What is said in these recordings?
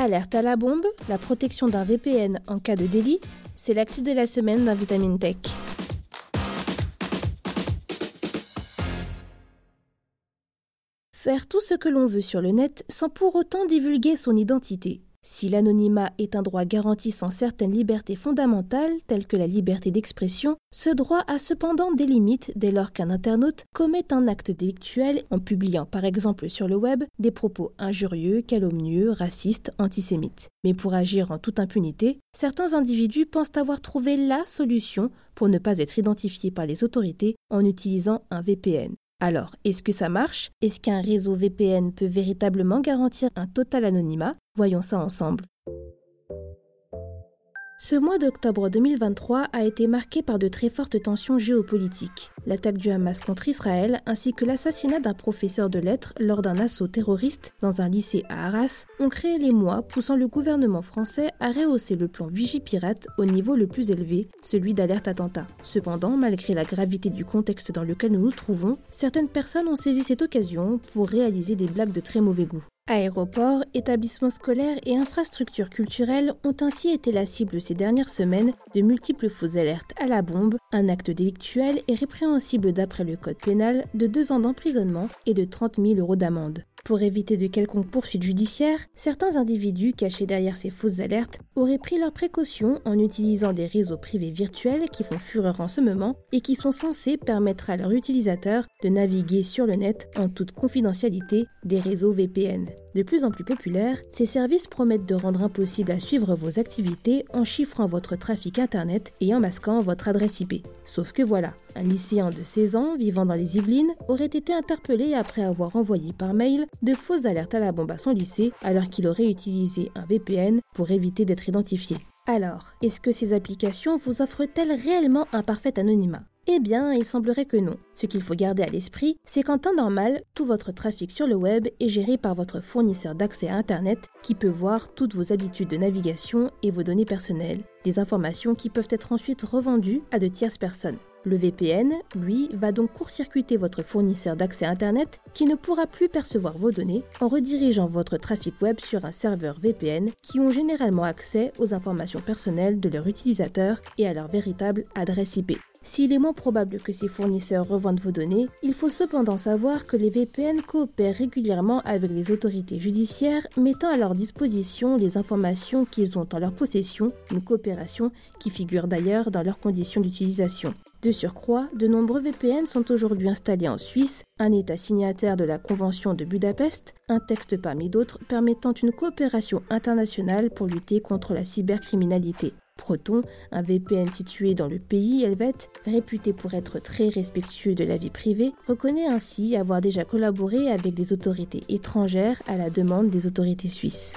Alerte à la bombe, la protection d'un VPN en cas de délit, c'est l'actu de la semaine d'un Vitamine Tech. Faire tout ce que l'on veut sur le net sans pour autant divulguer son identité. Si l'anonymat est un droit garantissant certaines libertés fondamentales, telles que la liberté d'expression, ce droit a cependant des limites dès lors qu'un internaute commet un acte délictuel en publiant par exemple sur le web des propos injurieux, calomnieux, racistes, antisémites. Mais pour agir en toute impunité, certains individus pensent avoir trouvé la solution pour ne pas être identifiés par les autorités en utilisant un VPN. Alors, est-ce que ça marche? Est-ce qu'un réseau VPN peut véritablement garantir un total anonymat? Voyons ça ensemble. Ce mois d'octobre 2023 a été marqué par de très fortes tensions géopolitiques. L'attaque du Hamas contre Israël ainsi que l'assassinat d'un professeur de lettres lors d'un assaut terroriste dans un lycée à Arras ont créé les mois poussant le gouvernement français à rehausser le plan Vigipirate au niveau le plus élevé, celui d'alerte attentat. Cependant, malgré la gravité du contexte dans lequel nous nous trouvons, certaines personnes ont saisi cette occasion pour réaliser des blagues de très mauvais goût. Aéroports, établissements scolaires et infrastructures culturelles ont ainsi été la cible ces dernières semaines de multiples fausses alertes à la bombe, un acte délictuel et répréhensible d'après le code pénal de deux ans d'emprisonnement et de 30 000 euros d'amende. Pour éviter de quelconque poursuite judiciaire, certains individus cachés derrière ces fausses alertes auraient pris leurs précautions en utilisant des réseaux privés virtuels qui font fureur en ce moment et qui sont censés permettre à leurs utilisateurs de naviguer sur le net en toute confidentialité des réseaux VPN. De plus en plus populaires, ces services promettent de rendre impossible à suivre vos activités en chiffrant votre trafic Internet et en masquant votre adresse IP. Sauf que voilà, un lycéen de 16 ans vivant dans les Yvelines aurait été interpellé après avoir envoyé par mail de fausses alertes à la bombe à son lycée alors qu'il aurait utilisé un VPN pour éviter d'être identifié. Alors, est-ce que ces applications vous offrent-elles réellement un parfait anonymat? Eh bien, il semblerait que non. Ce qu'il faut garder à l'esprit, c'est qu'en temps normal, tout votre trafic sur le web est géré par votre fournisseur d'accès à Internet qui peut voir toutes vos habitudes de navigation et vos données personnelles, des informations qui peuvent être ensuite revendues à de tierces personnes. Le VPN, lui, va donc court-circuiter votre fournisseur d'accès Internet qui ne pourra plus percevoir vos données en redirigeant votre trafic web sur un serveur VPN qui ont généralement accès aux informations personnelles de leurs utilisateurs et à leur véritable adresse IP. S'il est moins probable que ces fournisseurs revendent vos données, il faut cependant savoir que les VPN coopèrent régulièrement avec les autorités judiciaires mettant à leur disposition les informations qu'ils ont en leur possession, une coopération qui figure d'ailleurs dans leurs conditions d'utilisation. De surcroît, de nombreux VPN sont aujourd'hui installés en Suisse, un État signataire de la Convention de Budapest, un texte parmi d'autres permettant une coopération internationale pour lutter contre la cybercriminalité. Proton, un VPN situé dans le pays helvète, réputé pour être très respectueux de la vie privée, reconnaît ainsi avoir déjà collaboré avec des autorités étrangères à la demande des autorités suisses.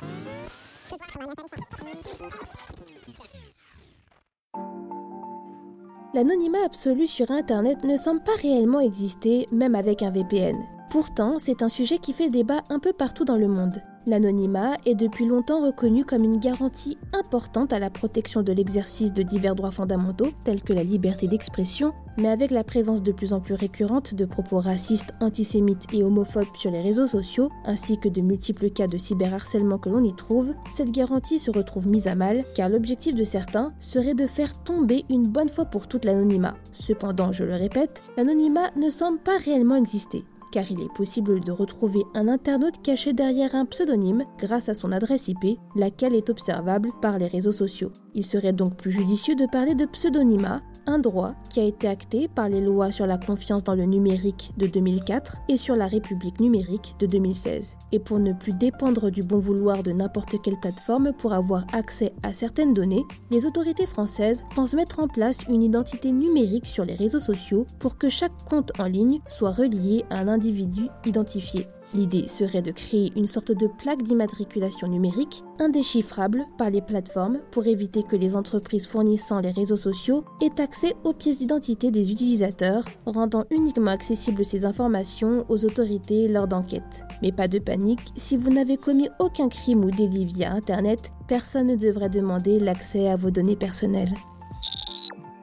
L'anonymat absolu sur Internet ne semble pas réellement exister, même avec un VPN. Pourtant, c'est un sujet qui fait débat un peu partout dans le monde. L'anonymat est depuis longtemps reconnu comme une garantie importante à la protection de l'exercice de divers droits fondamentaux, tels que la liberté d'expression, mais avec la présence de plus en plus récurrente de propos racistes, antisémites et homophobes sur les réseaux sociaux, ainsi que de multiples cas de cyberharcèlement que l'on y trouve, cette garantie se retrouve mise à mal, car l'objectif de certains serait de faire tomber une bonne fois pour toutes l'anonymat. Cependant, je le répète, l'anonymat ne semble pas réellement exister car il est possible de retrouver un internaute caché derrière un pseudonyme grâce à son adresse IP, laquelle est observable par les réseaux sociaux. Il serait donc plus judicieux de parler de pseudonymat, un droit qui a été acté par les lois sur la confiance dans le numérique de 2004 et sur la République numérique de 2016. Et pour ne plus dépendre du bon vouloir de n'importe quelle plateforme pour avoir accès à certaines données, les autorités françaises pensent mettre en place une identité numérique sur les réseaux sociaux pour que chaque compte en ligne soit relié à un individu identifié. L'idée serait de créer une sorte de plaque d'immatriculation numérique indéchiffrable par les plateformes pour éviter que les entreprises fournissant les réseaux sociaux aient accès aux pièces d'identité des utilisateurs, rendant uniquement accessibles ces informations aux autorités lors d'enquêtes. Mais pas de panique, si vous n'avez commis aucun crime ou délit via Internet, personne ne devrait demander l'accès à vos données personnelles.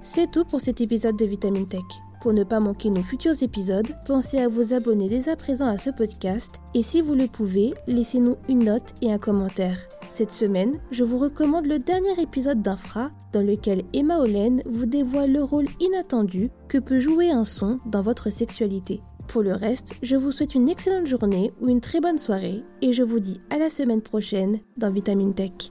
C'est tout pour cet épisode de Vitamine Tech. Pour ne pas manquer nos futurs épisodes, pensez à vous abonner dès à présent à ce podcast et si vous le pouvez, laissez-nous une note et un commentaire. Cette semaine, je vous recommande le dernier épisode d'Infra dans lequel Emma Olen vous dévoile le rôle inattendu que peut jouer un son dans votre sexualité. Pour le reste, je vous souhaite une excellente journée ou une très bonne soirée et je vous dis à la semaine prochaine dans Vitamine Tech.